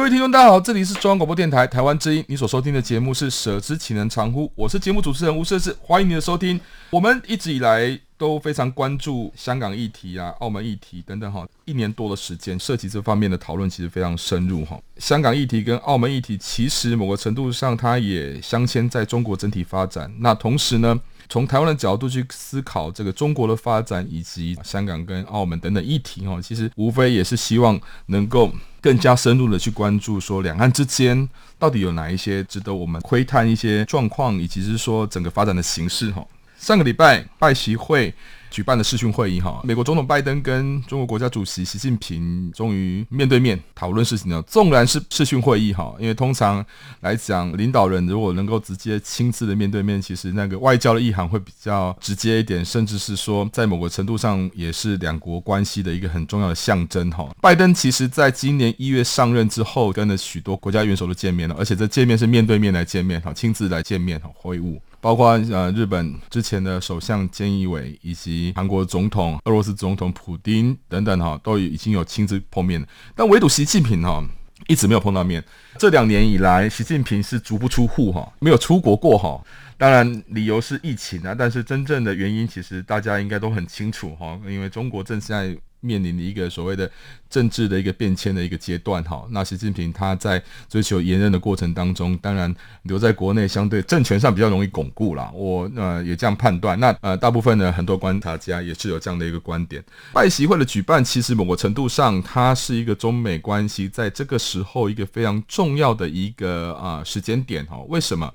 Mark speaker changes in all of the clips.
Speaker 1: 各位听众，大家好，这里是中央广播电台台湾之音，你所收听的节目是《舍之岂能藏乎》，我是节目主持人吴瑟智，欢迎你的收听。我们一直以来都非常关注香港议题啊、澳门议题等等哈，一年多的时间，涉及这方面的讨论其实非常深入哈。香港议题跟澳门议题，其实某个程度上，它也镶嵌在中国整体发展。那同时呢，从台湾的角度去思考这个中国的发展以及香港跟澳门等等议题哈，其实无非也是希望能够。更加深入的去关注，说两岸之间到底有哪一些值得我们窥探一些状况，以及是说整个发展的形势哈。上个礼拜拜习会举办的视讯会议哈，美国总统拜登跟中国国家主席习近平终于面对面讨论事情了。纵然是视讯会议哈，因为通常来讲，领导人如果能够直接亲自的面对面，其实那个外交的意涵会比较直接一点，甚至是说在某个程度上也是两国关系的一个很重要的象征哈。拜登其实在今年一月上任之后，跟了许多国家元首都见面了，而且这见面是面对面来见面哈，亲自来见面哈，会晤。包括呃日本之前的首相菅义伟，以及韩国总统、俄罗斯总统普丁等等哈，都已经有亲自碰面。但唯独习近平哈一直没有碰到面。这两年以来，习近平是足不出户哈，没有出国过哈。当然理由是疫情啊，但是真正的原因其实大家应该都很清楚哈，因为中国正在。面临的一个所谓的政治的一个变迁的一个阶段，哈，那习近平他在追求连任的过程当中，当然留在国内相对政权上比较容易巩固啦。我呃也这样判断。那呃大部分的很多观察家也是有这样的一个观点。拜习会的举办，其实某个程度上，它是一个中美关系在这个时候一个非常重要的一个啊、时间点，哈。为什么？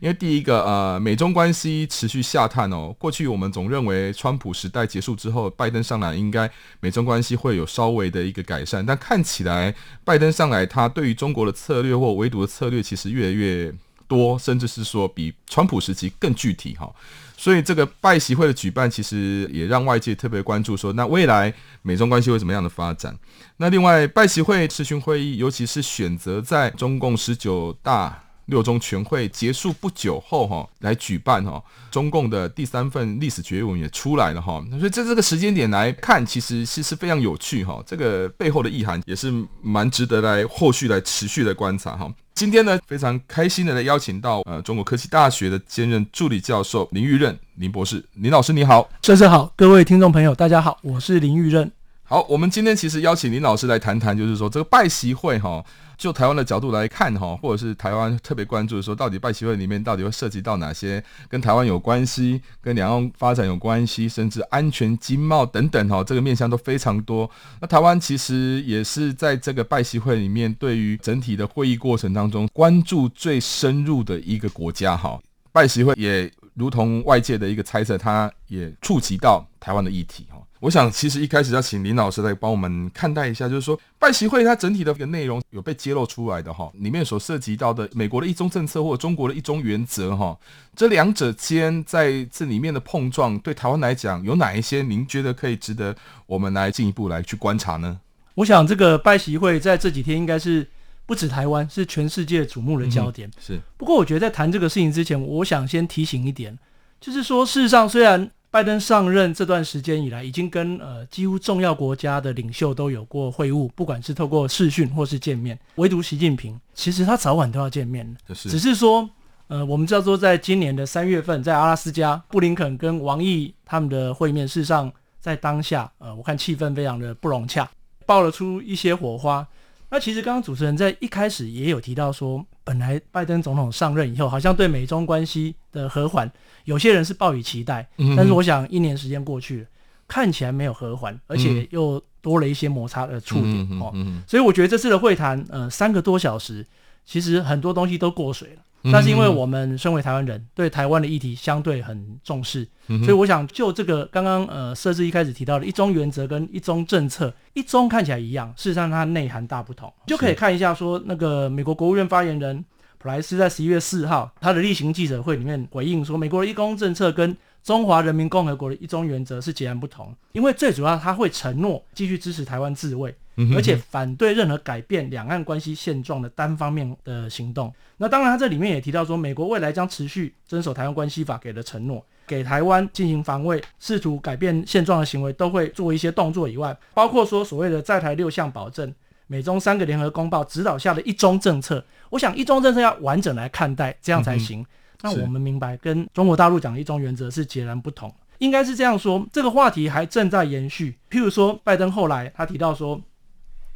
Speaker 1: 因为第一个，呃，美中关系持续下探哦。过去我们总认为，川普时代结束之后，拜登上来，应该美中关系会有稍微的一个改善。但看起来，拜登上来，他对于中国的策略或围堵的策略，其实越来越多，甚至是说比川普时期更具体哈。所以这个拜习会的举办，其实也让外界特别关注说，那未来美中关系会怎么样的发展？那另外，拜习会咨询会议，尤其是选择在中共十九大。六中全会结束不久后，哈，来举办哈，中共的第三份历史决议文也出来了哈，所以在这个时间点来看，其实是是非常有趣哈，这个背后的意涵也是蛮值得来后续来持续的观察哈。今天呢，非常开心的来邀请到呃中国科技大学的兼任助理教授林玉任林博士，林老师你好，
Speaker 2: 先生好，各位听众朋友大家好，我是林玉任。
Speaker 1: 好，我们今天其实邀请林老师来谈谈，就是说这个拜习会哈。就台湾的角度来看哈，或者是台湾特别关注说，到底拜习会里面到底会涉及到哪些跟台湾有关系、跟两岸发展有关系，甚至安全、经贸等等哈，这个面向都非常多。那台湾其实也是在这个拜习会里面，对于整体的会议过程当中关注最深入的一个国家哈。拜习会也如同外界的一个猜测，它也触及到台湾的议题哈。我想，其实一开始要请林老师来帮我们看待一下，就是说拜习会它整体的一个内容有被揭露出来的哈，里面所涉及到的美国的一中政策或者中国的一中原则哈，这两者间在这里面的碰撞，对台湾来讲有哪一些您觉得可以值得我们来进一步来去观察呢？
Speaker 2: 我想这个拜习会在这几天应该是不止台湾，是全世界瞩目的焦点。
Speaker 1: 嗯、是，
Speaker 2: 不过我觉得在谈这个事情之前，我想先提醒一点，就是说事实上虽然。拜登上任这段时间以来，已经跟呃几乎重要国家的领袖都有过会晤，不管是透过视讯或是见面。唯独习近平，其实他早晚都要见面，是只是说，呃，我们知道说，在今年的三月份，在阿拉斯加，布林肯跟王毅他们的会面，事实上在当下，呃，我看气氛非常的不融洽，爆了出一些火花。那其实刚刚主持人在一开始也有提到说，本来拜登总统上任以后，好像对美中关系的和缓，有些人是抱以期待。嗯、但是我想一年时间过去了，看起来没有和缓，而且又多了一些摩擦的触点、嗯、哦。所以我觉得这次的会谈，呃，三个多小时，其实很多东西都过水了。但是因为我们身为台湾人，对台湾的议题相对很重视，所以我想就这个刚刚呃设置一开始提到的一中原则跟一中政策，一中看起来一样，事实上它内涵大不同，就可以看一下说那个美国国务院发言人普莱斯在十一月四号他的例行记者会里面回应说，美国的一中政策跟中华人民共和国的一中原则是截然不同，因为最主要他会承诺继续支持台湾自卫。而且反对任何改变两岸关系现状的单方面的行动。那当然，他这里面也提到说，美国未来将持续遵守《台湾关系法》给的承诺，给台湾进行防卫、试图改变现状的行为都会做一些动作以外，包括说所谓的在台六项保证、美中三个联合公报指导下的一中政策。我想，一中政策要完整来看待，这样才行。那我们明白，跟中国大陆讲的一中原则是截然不同。应该是这样说，这个话题还正在延续。譬如说，拜登后来他提到说。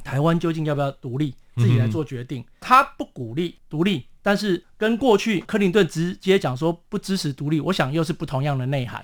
Speaker 2: 台湾究竟要不要独立，自己来做决定？他不鼓励独立，但是跟过去克林顿直接讲说不支持独立，我想又是不同样的内涵。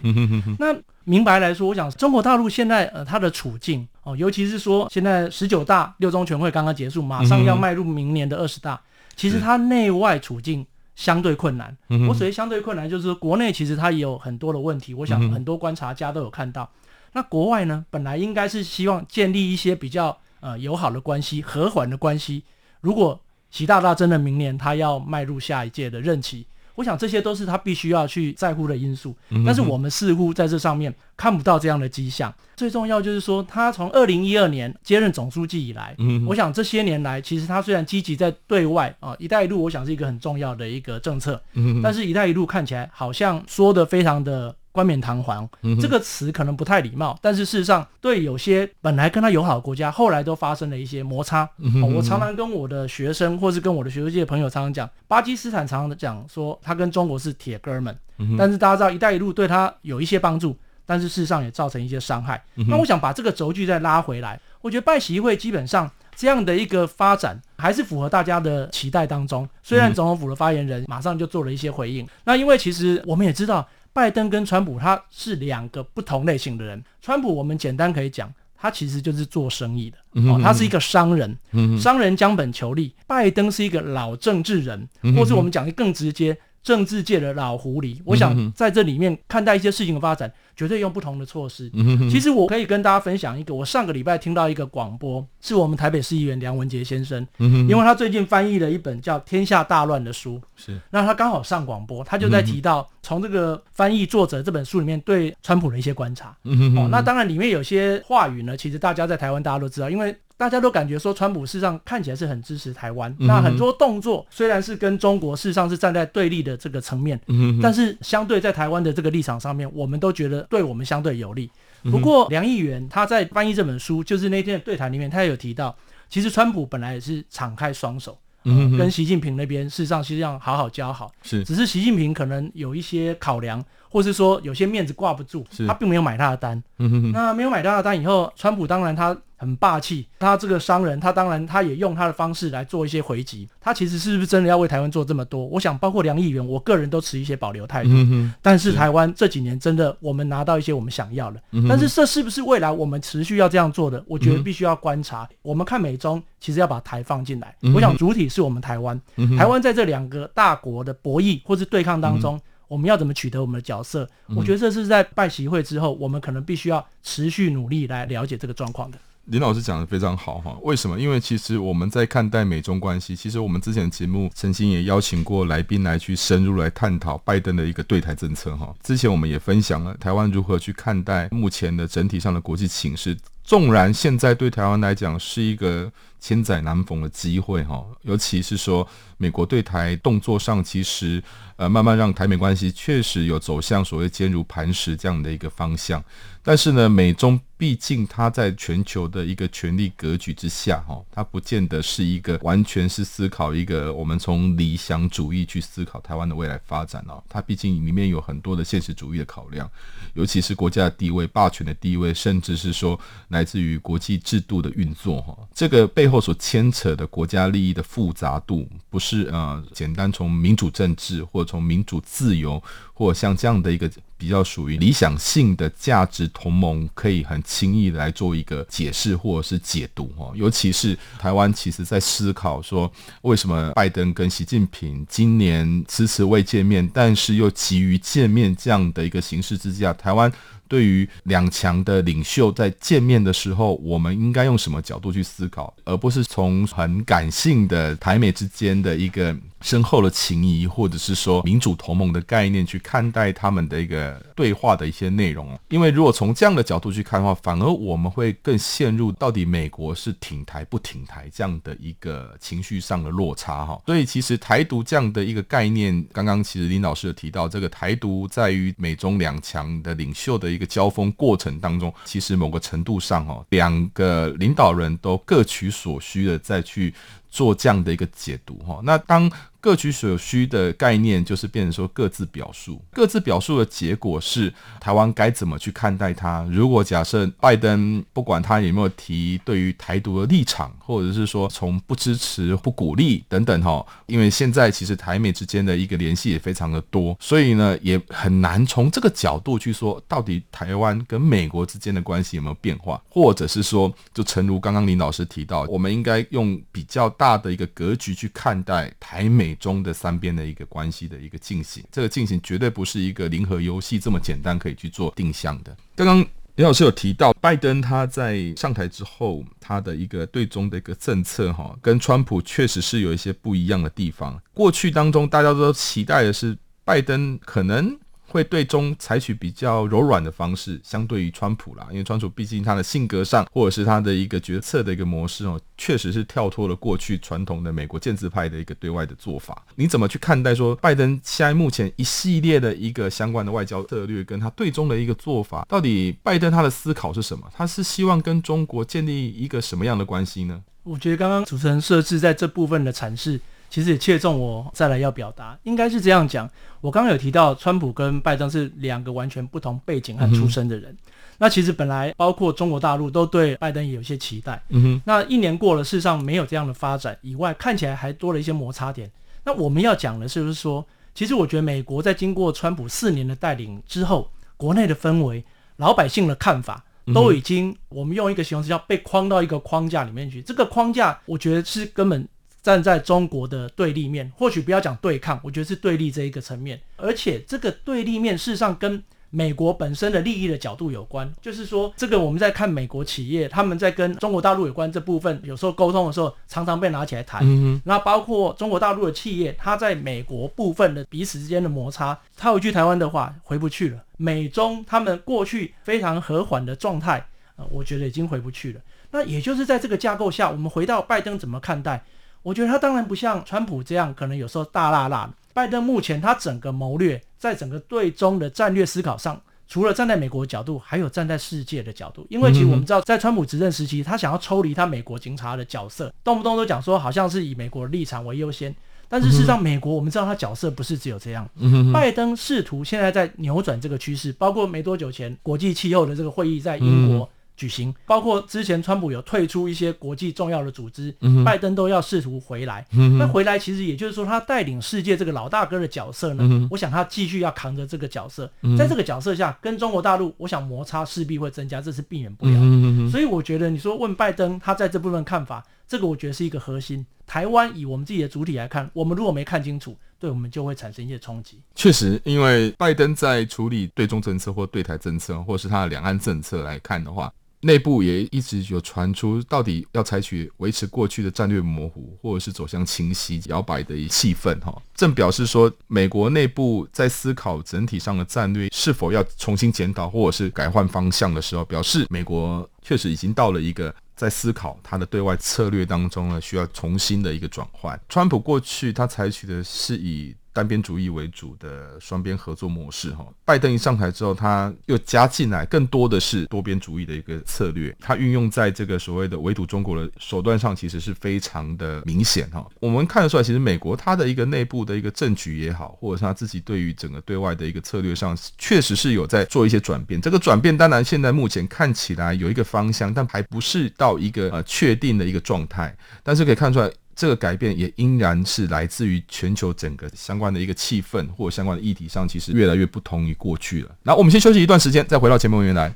Speaker 2: 那明白来说，我想中国大陆现在呃它的处境哦，尤其是说现在十九大六中全会刚刚结束，马上要迈入明年的二十大，其实它内外处境相对困难。我所谓相对困难，就是说国内其实它也有很多的问题，我想很多观察家都有看到。那国外呢，本来应该是希望建立一些比较。呃，友好的关系，和缓的关系。如果习大大真的明年他要迈入下一届的任期，我想这些都是他必须要去在乎的因素。嗯、但是我们似乎在这上面看不到这样的迹象。最重要就是说，他从二零一二年接任总书记以来，嗯、我想这些年来，其实他虽然积极在对外啊，一带一路，我想是一个很重要的一个政策。嗯、但是，一带一路看起来好像说的非常的。冠冕堂皇，这个词可能不太礼貌，但是事实上，对有些本来跟他友好的国家，后来都发生了一些摩擦。哦，我常常跟我的学生，或是跟我的学术界的朋友，常常讲，巴基斯坦常常讲说，他跟中国是铁哥们，但是大家知道，一带一路对他有一些帮助，但是事实上也造成一些伤害。那我想把这个轴距再拉回来，我觉得拜习会基本上这样的一个发展，还是符合大家的期待当中。虽然总统府的发言人马上就做了一些回应，那因为其实我们也知道。拜登跟川普他是两个不同类型的人。川普我们简单可以讲，他其实就是做生意的，哦，他是一个商人，商人将本求利。拜登是一个老政治人，或是我们讲的更直接。政治界的老狐狸，我想在这里面看待一些事情的发展，绝对用不同的措施。其实我可以跟大家分享一个，我上个礼拜听到一个广播，是我们台北市议员梁文杰先生，因为他最近翻译了一本叫《天下大乱》的书，是，那他刚好上广播，他就在提到从这个翻译作者这本书里面对川普的一些观察。哦，那当然里面有些话语呢，其实大家在台湾大家都知道，因为。大家都感觉说，川普事实上看起来是很支持台湾。那很多动作虽然是跟中国事实上是站在对立的这个层面，但是相对在台湾的这个立场上面，我们都觉得对我们相对有利。不过梁议员他在翻译这本书，就是那天的对谈里面，他也有提到，其实川普本来也是敞开双手，跟习近平那边事实上是要好好交好。是，只是习近平可能有一些考量，或是说有些面子挂不住，他并没有买他的单。那没有买他的单以后，川普当然他。很霸气，他这个商人，他当然他也用他的方式来做一些回击。他其实是不是真的要为台湾做这么多？我想，包括梁议员，我个人都持一些保留态度。嗯、但是台湾这几年真的，我们拿到一些我们想要的。嗯、但是这是不是未来我们持续要这样做的？我觉得必须要观察。嗯、我们看美中，其实要把台放进来。嗯、我想主体是我们台湾。嗯、台湾在这两个大国的博弈或是对抗当中，嗯、我们要怎么取得我们的角色？嗯、我觉得这是在拜习会之后，我们可能必须要持续努力来了解这个状况的。
Speaker 1: 林老师讲的非常好哈，为什么？因为其实我们在看待美中关系，其实我们之前的节目曾经也邀请过来宾来去深入来探讨拜登的一个对台政策哈。之前我们也分享了台湾如何去看待目前的整体上的国际情势，纵然现在对台湾来讲是一个千载难逢的机会哈，尤其是说美国对台动作上，其实呃慢慢让台美关系确实有走向所谓坚如磐石这样的一个方向。但是呢，美中毕竟它在全球的一个权力格局之下，哈，它不见得是一个完全是思考一个我们从理想主义去思考台湾的未来发展哦。它毕竟里面有很多的现实主义的考量，尤其是国家的地位、霸权的地位，甚至是说来来自于国际制度的运作，哈，这个背后所牵扯的国家利益的复杂度，不是呃简单从民主政治或从民主自由或像这样的一个比较属于理想性的价值同盟，可以很轻易来做一个解释或者是解读哈。尤其是台湾，其实在思考说，为什么拜登跟习近平今年迟迟未见面，但是又急于见面这样的一个形势之下，台湾。对于两强的领袖在见面的时候，我们应该用什么角度去思考，而不是从很感性的台美之间的一个深厚的情谊，或者是说民主同盟的概念去看待他们的一个对话的一些内容。因为如果从这样的角度去看的话，反而我们会更陷入到底美国是挺台不挺台这样的一个情绪上的落差哈。所以其实台独这样的一个概念，刚刚其实林老师有提到，这个台独在于美中两强的领袖的一一个交锋过程当中，其实某个程度上哦，两个领导人都各取所需的再去做这样的一个解读哈。那当各取所需的概念，就是变成说各自表述，各自表述的结果是台湾该怎么去看待它。如果假设拜登不管他有没有提对于台独的立场，或者是说从不支持、不鼓励等等哈，因为现在其实台美之间的一个联系也非常的多，所以呢也很难从这个角度去说到底台湾跟美国之间的关系有没有变化，或者是说就诚如刚刚林老师提到，我们应该用比较大的一个格局去看待台美。美中的三边的一个关系的一个进行，这个进行绝对不是一个零和游戏这么简单可以去做定向的。刚刚李老师有提到，拜登他在上台之后，他的一个对中的一个政策，哈，跟川普确实是有一些不一样的地方。过去当中，大家都期待的是拜登可能。会对中采取比较柔软的方式，相对于川普啦，因为川普毕竟他的性格上，或者是他的一个决策的一个模式哦，确实是跳脱了过去传统的美国建制派的一个对外的做法。你怎么去看待说拜登现在目前一系列的一个相关的外交策略，跟他对中的一个做法，到底拜登他的思考是什么？他是希望跟中国建立一个什么样的关系呢？
Speaker 2: 我觉得刚刚主持人设置在这部分的阐释。其实也切中我再来要表达，应该是这样讲。我刚刚有提到，川普跟拜登是两个完全不同背景和出身的人。嗯、那其实本来包括中国大陆都对拜登也有些期待。嗯哼。那一年过了，事实上没有这样的发展以外，看起来还多了一些摩擦点。那我们要讲的是不是说，其实我觉得美国在经过川普四年的带领之后，国内的氛围、老百姓的看法，都已经、嗯、我们用一个形容词叫被框到一个框架里面去。这个框架，我觉得是根本。站在中国的对立面，或许不要讲对抗，我觉得是对立这一个层面，而且这个对立面事实上跟美国本身的利益的角度有关，就是说，这个我们在看美国企业他们在跟中国大陆有关这部分，有时候沟通的时候常常被拿起来谈。嗯，那包括中国大陆的企业，它在美国部分的彼此之间的摩擦，套一句台湾的话，回不去了。美中他们过去非常和缓的状态，呃，我觉得已经回不去了。那也就是在这个架构下，我们回到拜登怎么看待？我觉得他当然不像川普这样，可能有时候大辣辣的。拜登目前他整个谋略，在整个对中的战略思考上，除了站在美国角度，还有站在世界的角度。因为其实我们知道，在川普执政时期，他想要抽离他美国警察的角色，动不动都讲说好像是以美国的立场为优先。但是事实上，美国我们知道他角色不是只有这样。拜登试图现在在扭转这个趋势，包括没多久前国际气候的这个会议在英国。举行，包括之前川普有退出一些国际重要的组织，嗯、拜登都要试图回来。嗯、那回来其实也就是说，他带领世界这个老大哥的角色呢，嗯、我想他继续要扛着这个角色，嗯、在这个角色下跟中国大陆，我想摩擦势必会增加，这是避免不了所以我觉得你说问拜登他在这部分看法，这个我觉得是一个核心。台湾以我们自己的主体来看，我们如果没看清楚，对我们就会产生一些冲击。
Speaker 1: 确实，因为拜登在处理对中政策或对台政策，或是他的两岸政策来看的话。内部也一直有传出，到底要采取维持过去的战略模糊，或者是走向清晰摇摆的一气氛哈，正表示说，美国内部在思考整体上的战略是否要重新检讨，或者是改换方向的时候，表示美国确实已经到了一个在思考它的对外策略当中呢，需要重新的一个转换。川普过去他采取的是以单边主义为主的双边合作模式哈，拜登一上台之后，他又加进来更多的是多边主义的一个策略，他运用在这个所谓的围堵中国的手段上，其实是非常的明显哈。我们看得出来，其实美国它的一个内部的一个政局也好，或者是他自己对于整个对外的一个策略上，确实是有在做一些转变。这个转变当然现在目前看起来有一个方向，但还不是到一个呃确定的一个状态。但是可以看出来。这个改变也依然是来自于全球整个相关的一个气氛，或相关的议题上，其实越来越不同于过去了。那我们先休息一段时间，再回到节目原
Speaker 3: 来。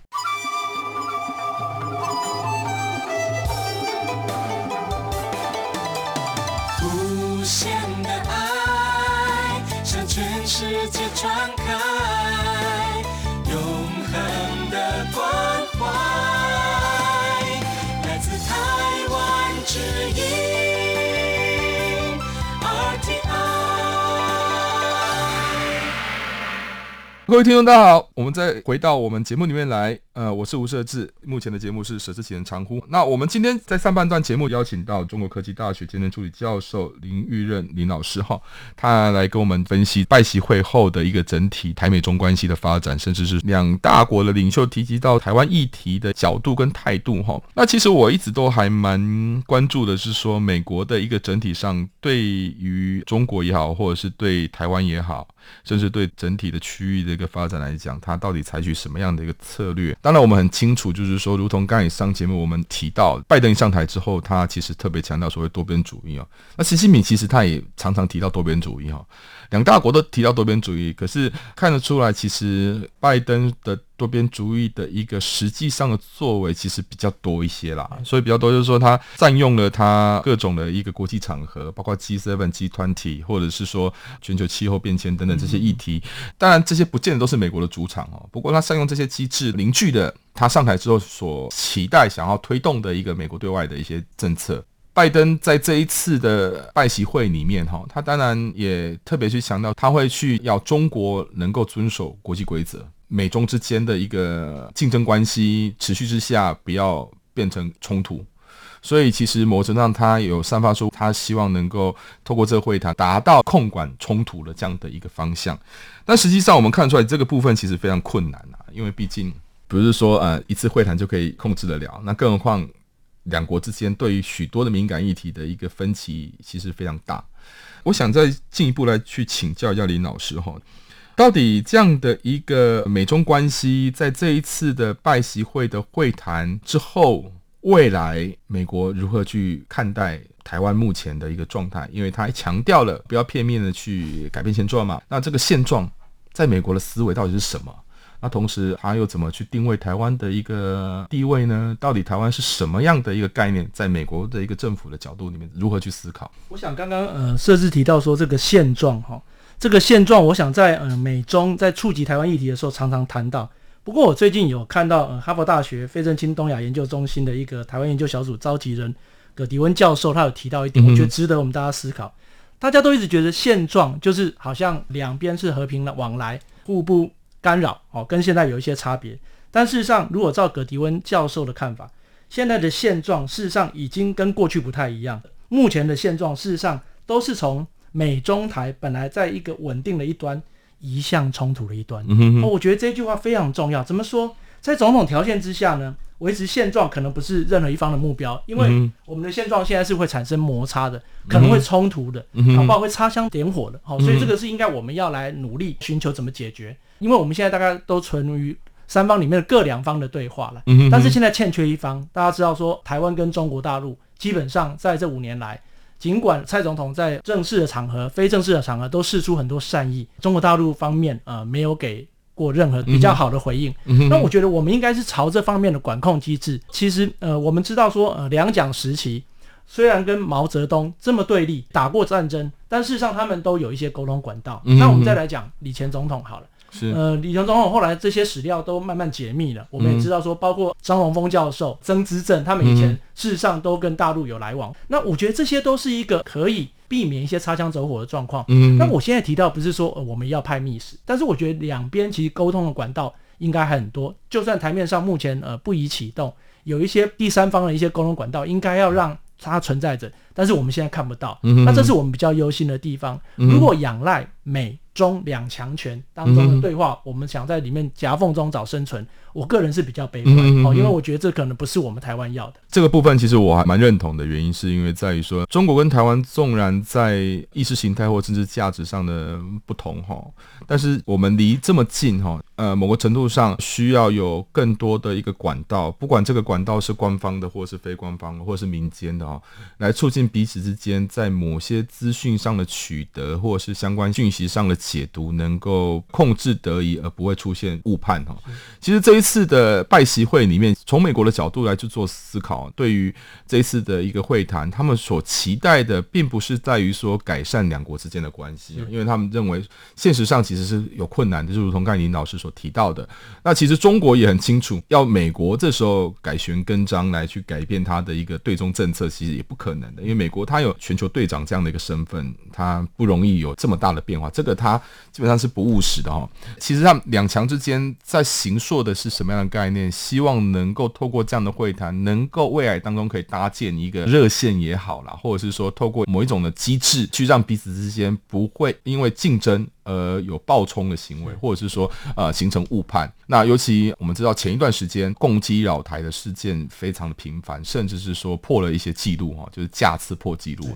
Speaker 1: 各位听众，大家好，我们再回到我们节目里面来。呃，我是吴设志，目前的节目是《舍之其人长呼》。那我们今天在上半段节目邀请到中国科技大学兼任助理教授林玉任林老师哈，他来跟我们分析拜习会后的一个整体台美中关系的发展，甚至是两大国的领袖提及到台湾议题的角度跟态度哈。那其实我一直都还蛮关注的是说，美国的一个整体上对于中国也好，或者是对台湾也好，甚至对整体的区域的个发展来讲，他到底采取什么样的一个策略？当然，我们很清楚，就是说，如同刚以上节目我们提到，拜登上台之后，他其实特别强调所谓多边主义啊。那习近平其实他也常常提到多边主义哈。两大国都提到多边主义，可是看得出来，其实拜登的多边主义的一个实际上的作为其实比较多一些啦。所以比较多就是说，他占用了他各种的一个国际场合，包括 G7、G20，或者是说全球气候变迁等等这些议题。当然，这些不见得都是美国的主场哦。不过，他善用这些机制，凝聚的他上台之后所期待想要推动的一个美国对外的一些政策。拜登在这一次的拜习会里面，哈，他当然也特别去强调，他会去要中国能够遵守国际规则，美中之间的一个竞争关系持续之下，不要变成冲突。所以，其实某种程上，他有散发出他希望能够透过这个会谈达到控管冲突的这样的一个方向。但实际上，我们看出来这个部分其实非常困难啊，因为毕竟不是说呃一次会谈就可以控制得了，那更何况。两国之间对于许多的敏感议题的一个分歧其实非常大。我想再进一步来去请教一下林老师哈，到底这样的一个美中关系，在这一次的拜习会的会谈之后，未来美国如何去看待台湾目前的一个状态？因为他还强调了不要片面的去改变现状嘛。那这个现状在美国的思维到底是什么？那同时，他又怎么去定位台湾的一个地位呢？到底台湾是什么样的一个概念？在美国的一个政府的角度里面，如何去思考？
Speaker 2: 我想刚刚呃，设置提到说这个现状哈，这个现状，我想在呃美中在触及台湾议题的时候，常常谈到。不过我最近有看到呃哈佛大学费正清东亚研究中心的一个台湾研究小组召集人葛迪温教授，他有提到一点，我觉得值得我们大家思考。嗯、大家都一直觉得现状就是好像两边是和平的往来，互不。干扰哦，跟现在有一些差别。但事实上，如果照葛迪温教授的看法，现在的现状事实上已经跟过去不太一样。目前的现状事实上都是从美中台本来在一个稳定的一端移向冲突的一端。嗯哼哼。我觉得这句话非常重要。怎么说？在种种条件之下呢，维持现状可能不是任何一方的目标，因为我们的现状现在是会产生摩擦的，可能会冲突的，搞不好会擦枪点火的。好，所以这个是应该我们要来努力寻求怎么解决。因为我们现在大概都存于三方里面的各两方的对话了，但是现在欠缺一方。大家知道说，台湾跟中国大陆基本上在这五年来，尽管蔡总统在正式的场合、非正式的场合都释出很多善意，中国大陆方面呃没有给过任何比较好的回应。那我觉得我们应该是朝这方面的管控机制。其实呃，我们知道说呃，两蒋时期虽然跟毛泽东这么对立，打过战争，但事实上他们都有一些沟通管道。那我们再来讲李前总统好了。是呃，李前总统后来这些史料都慢慢解密了，我们也知道说，包括张荣峰教授、曾之正他们以前事实上都跟大陆有来往。那我觉得这些都是一个可以避免一些擦枪走火的状况。嗯，那我现在提到不是说、呃、我们要派密使，但是我觉得两边其实沟通的管道应该还很多。就算台面上目前呃不宜启动，有一些第三方的一些沟通管道，应该要让它存在着，但是我们现在看不到。那这是我们比较忧心的地方。
Speaker 1: 嗯
Speaker 2: 如果仰赖美中两强权当中的对话，我们想在里面夹缝中找生存，我个人是比较悲
Speaker 1: 观
Speaker 2: 哦，因为我觉得这可能不是我们台湾要的。
Speaker 1: 这个部分其实我还蛮认同的原因，是因为在于说，中国跟台湾纵然在意识形态或政治价值上的不同哈，但是我们离这么近哈，呃，某个程度上需要有更多的一个管道，不管这个管道是官方的，或是非官方的，或是民间的哈，来促进彼此之间在某些资讯上的取得，或者是相关讯息上的解读，能够控制得宜，而不会出现误判哈。其实这一次的拜习会里面，从美国的角度来去做思考，对于这一次的一个会谈，他们所期待的，并不是在于说改善两国之间的关系，因为他们认为现实上其实是有困难的，就如同刚才林老师所提到的。那其实中国也很清楚，要美国这时候改弦更张来去改变他的一个对中政策，其实也不可能的，因为美国他有全球队长这样的一个身份，他不容易有这么大的变化，这个他基本上是不务实的哈。其实他们两强之间在行硕的是什么样的概念？希望能够透过这样的会谈，能够未来当中可以搭建一个热线也好啦，或者是说透过某一种的机制，去让彼此之间不会因为竞争。呃，有暴冲的行为，或者是说，呃，形成误判。那尤其我们知道，前一段时间共机扰台的事件非常的频繁，甚至是说破了一些记录哈，就是架次破记录。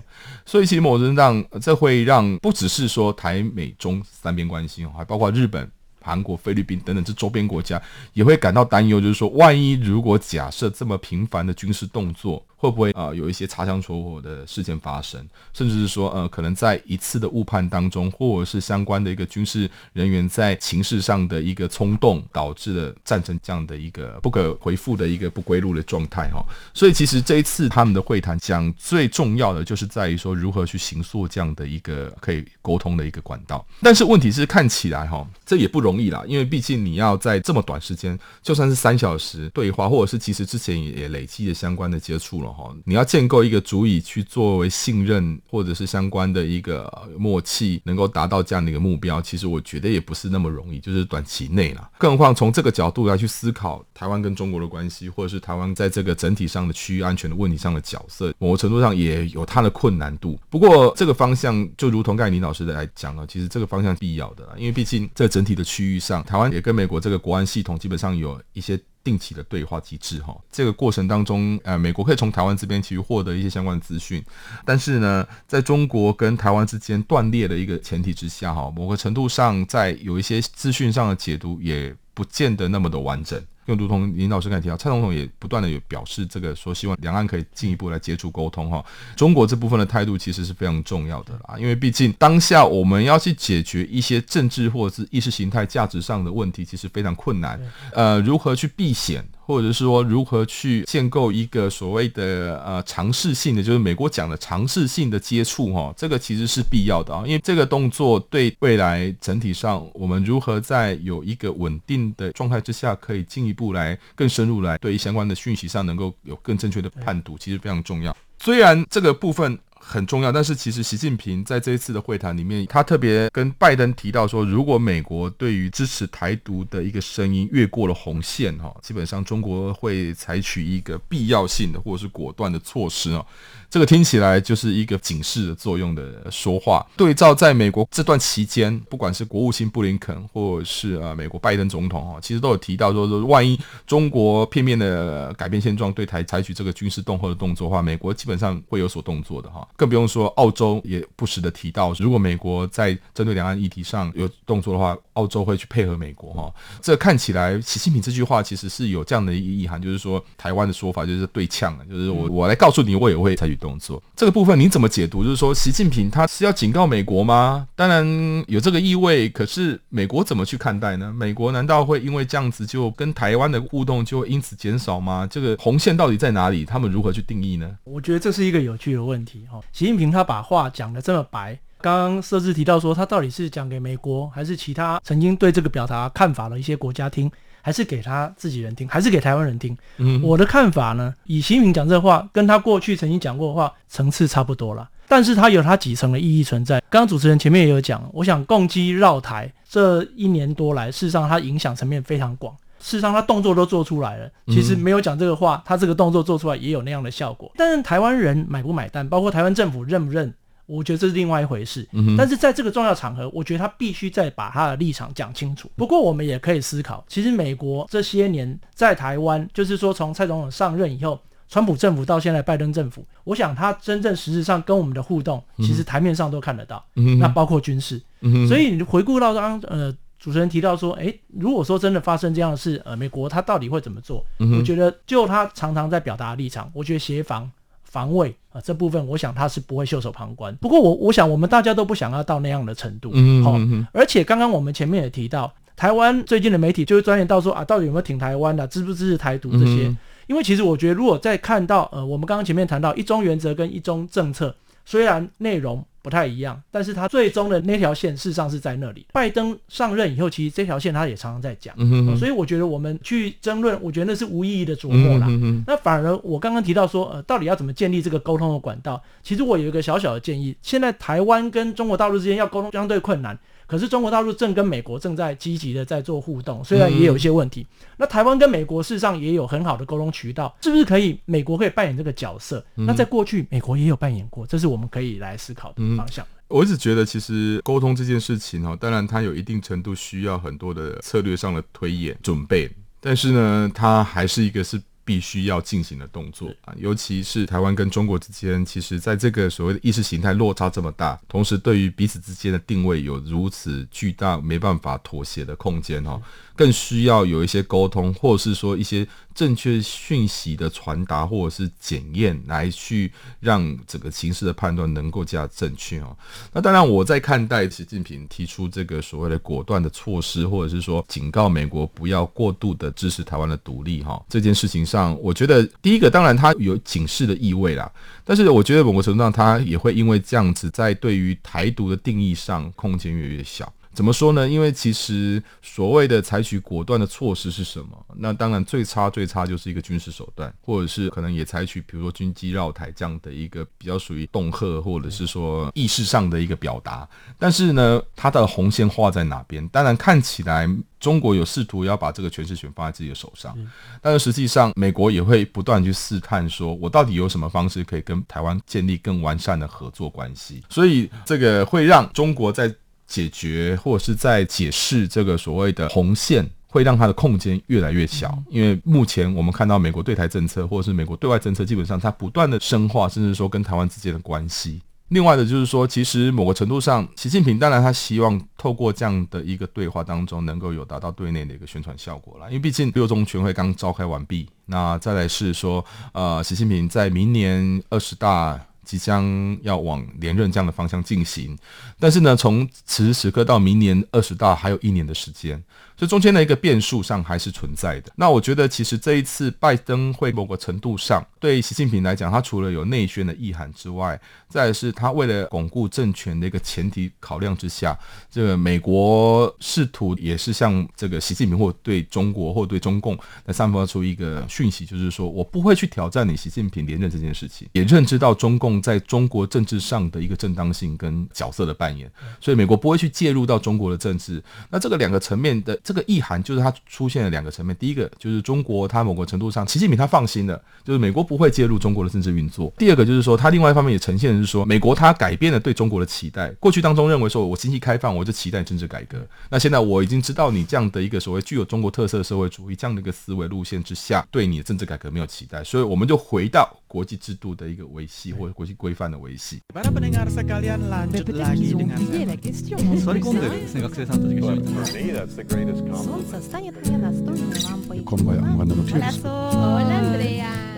Speaker 1: 所以其实某种程度上，这会让不只是说台美中三边关系，还包括日本、韩国、菲律宾等等这周边国家，也会感到担忧，就是说，万一如果假设这么频繁的军事动作，会不会呃有一些擦枪走火的事件发生，甚至是说呃可能在一次的误判当中，或者是相关的一个军事人员在情势上的一个冲动，导致了战争这样的一个不可回复的一个不归路的状态哈。所以其实这一次他们的会谈讲最重要的就是在于说如何去形塑这样的一个可以沟通的一个管道。但是问题是看起来哈这也不容易啦，因为毕竟你要在这么短时间，就算是三小时对话，或者是其实之前也也累积了相关的接触了。哈，你要建构一个足以去作为信任或者是相关的一个默契，能够达到这样的一个目标，其实我觉得也不是那么容易，就是短期内啦。更何况从这个角度来去思考台湾跟中国的关系，或者是台湾在这个整体上的区域安全的问题上的角色，某个程度上也有它的困难度。不过这个方向就如同刚才林老师的来讲了，其实这个方向必要的啦，因为毕竟在整体的区域上，台湾也跟美国这个国安系统基本上有一些。定期的对话机制，哈，这个过程当中，呃，美国可以从台湾这边去获得一些相关的资讯，但是呢，在中国跟台湾之间断裂的一个前提之下，哈，某个程度上，在有一些资讯上的解读也不见得那么的完整。又如同林老师刚才提到，蔡总统也不断的有表示，这个说希望两岸可以进一步来接触沟通哈。中国这部分的态度其实是非常重要的啦，因为毕竟当下我们要去解决一些政治或者是意识形态价值上的问题，其实非常困难。呃，如何去避险？或者是说如何去建构一个所谓的呃尝试性的，就是美国讲的尝试性的接触哈，这个其实是必要的啊，因为这个动作对未来整体上我们如何在有一个稳定的状态之下，可以进一步来更深入来对于相关的讯息上能够有更正确的判读，其实非常重要。虽然这个部分。很重要，但是其实习近平在这一次的会谈里面，他特别跟拜登提到说，如果美国对于支持台独的一个声音越过了红线哈，基本上中国会采取一个必要性的或者是果断的措施啊。这个听起来就是一个警示的作用的说话。对照在美国这段期间，不管是国务卿布林肯，或者是呃美国拜登总统哈，其实都有提到说，说万一中国片面的改变现状，对台采取这个军事恫吓的动作的话，美国基本上会有所动作的哈。更不用说澳洲也不时的提到，如果美国在针对两岸议题上有动作的话，澳洲会去配合美国哈。这看起来，习近平这句话其实是有这样的一个意涵，就是说台湾的说法就是对呛了，就是我我来告诉你，我也会采取。动作这个部分你怎么解读？就是说，习近平他是要警告美国吗？当然有这个意味，可是美国怎么去看待呢？美国难道会因为这样子就跟台湾的互动就因此减少吗？这个红线到底在哪里？他们如何去定义呢？
Speaker 2: 我觉得这是一个有趣的问题哈。习近平他把话讲得这么白，刚刚设置提到说，他到底是讲给美国，还是其他曾经对这个表达看法的一些国家听？还是给他自己人听，还是给台湾人听？嗯，我的看法呢，以习近平讲这话，跟他过去曾经讲过的话层次差不多了，但是他有他几层的意义存在。刚刚主持人前面也有讲，我想共机绕台这一年多来，事实上它影响层面非常广。事实上他动作都做出来了，其实没有讲这个话，他这个动作做出来也有那样的效果。但是台湾人买不买单，包括台湾政府认不认？我觉得这是另外一回事，嗯、但是在这个重要场合，我觉得他必须再把他的立场讲清楚。不过我们也可以思考，其实美国这些年在台湾，就是说从蔡总统上任以后，川普政府到现在拜登政府，我想他真正实质上跟我们的互动，其实台面上都看得到，嗯、那包括军事。嗯、所以你回顾到刚刚呃主持人提到说，诶，如果说真的发生这样的事，呃，美国他到底会怎么做？嗯、我觉得就他常常在表达的立场，我觉得协防。防卫啊，这部分我想他是不会袖手旁观。不过我我想我们大家都不想要到那样的程度。嗯好、嗯，而且刚刚我们前面也提到，台湾最近的媒体就会钻研到说啊，到底有没有挺台湾的，支不支持台独这些？嗯、因为其实我觉得，如果再看到呃，我们刚刚前面谈到一中原则跟一中政策，虽然内容。不太一样，但是他最终的那条线事实上是在那里。拜登上任以后，其实这条线他也常常在讲，所以我觉得我们去争论，我觉得那是无意义的琢磨啦。嗯哼哼，那反而我刚刚提到说，呃，到底要怎么建立这个沟通的管道？其实我有一个小小的建议，现在台湾跟中国大陆之间要沟通相对困难。可是中国大陆正跟美国正在积极的在做互动，虽然也有一些问题。嗯、那台湾跟美国事实上也有很好的沟通渠道，是不是可以？美国可以扮演这个角色？嗯、那在过去，美国也有扮演过，这是我们可以来思考的方向。
Speaker 1: 嗯、我一直觉得，其实沟通这件事情哦，当然它有一定程度需要很多的策略上的推演准备，但是呢，它还是一个是。必须要进行的动作啊，尤其是台湾跟中国之间，其实在这个所谓的意识形态落差这么大，同时对于彼此之间的定位有如此巨大没办法妥协的空间哈。更需要有一些沟通，或者是说一些正确讯息的传达，或者是检验，来去让整个形势的判断能够加正确哦。那当然，我在看待习近平提出这个所谓的果断的措施，或者是说警告美国不要过度的支持台湾的独立哈这件事情上，我觉得第一个当然它有警示的意味啦，但是我觉得某个程度上，它也会因为这样子，在对于台独的定义上空间越来越小。怎么说呢？因为其实所谓的采取果断的措施是什么？那当然最差最差就是一个军事手段，或者是可能也采取比如说军机绕台这样的一个比较属于恫吓或者是说意识上的一个表达。但是呢，它的红线画在哪边？当然看起来中国有试图要把这个全释权放在自己的手上，但是实际上美国也会不断去试探，说我到底有什么方式可以跟台湾建立更完善的合作关系。所以这个会让中国在解决或者是在解释这个所谓的红线，会让它的空间越来越小。因为目前我们看到美国对台政策或者是美国对外政策，基本上它不断的深化，甚至说跟台湾之间的关系。另外的，就是说，其实某个程度上，习近平当然他希望透过这样的一个对话当中，能够有达到对内的一个宣传效果啦。因为毕竟六中全会刚召开完毕，那再来是说，呃，习近平在明年二十大。即将要往连任这样的方向进行，但是呢，从此时此刻到明年二十大还有一年的时间。这中间的一个变数上还是存在的。那我觉得，其实这一次拜登会某个程度上对习近平来讲，他除了有内宣的意涵之外，再是他为了巩固政权的一个前提考量之下，这个美国试图也是向这个习近平或对中国或对中共来散发出一个讯息，就是说我不会去挑战你习近平连任这件事情，也认知到中共在中国政治上的一个正当性跟角色的扮演，所以美国不会去介入到中国的政治。那这个两个层面的。这个意涵就是它出现了两个层面，第一个就是中国，它某个程度上，习近平他放心了，就是美国不会介入中国的政治运作。第二个就是说，它另外一方面也呈现的是说，美国它改变了对中国的期待。过去当中认为说，我经济开放，我就期待政治改革。那现在我已经知道你这样的一个所谓具有中国特色社会主义这样的一个思维路线之下，对你的政治改革没有期待，所以我们就回到国际制度的一个维系或者国际规范的维系。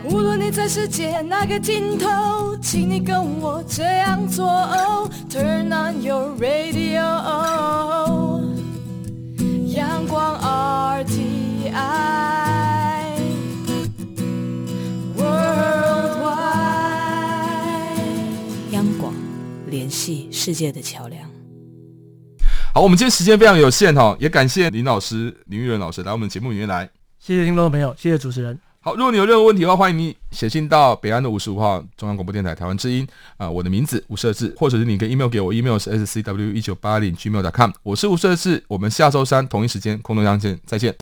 Speaker 3: 无论你在世界哪个尽头，请你跟我这样做。Turn on your radio，阳光 RTI，Worldwide，
Speaker 4: 央广联系世界的桥梁。
Speaker 1: 好，我们今天时间非常有限哈，也感谢林老师林玉仁老师来我们节目里面来，
Speaker 2: 谢谢听众朋友，谢谢主持人。
Speaker 1: 好，如果你有任何问题的话，欢迎你写信到北安的五十五号中央广播电台台湾之音啊、呃，我的名字吴设置，或者是你可以 email 给我，email 是 scw 一九八零 gmail.com，我是吴设置，我们下周三同一时间空中相见，再见。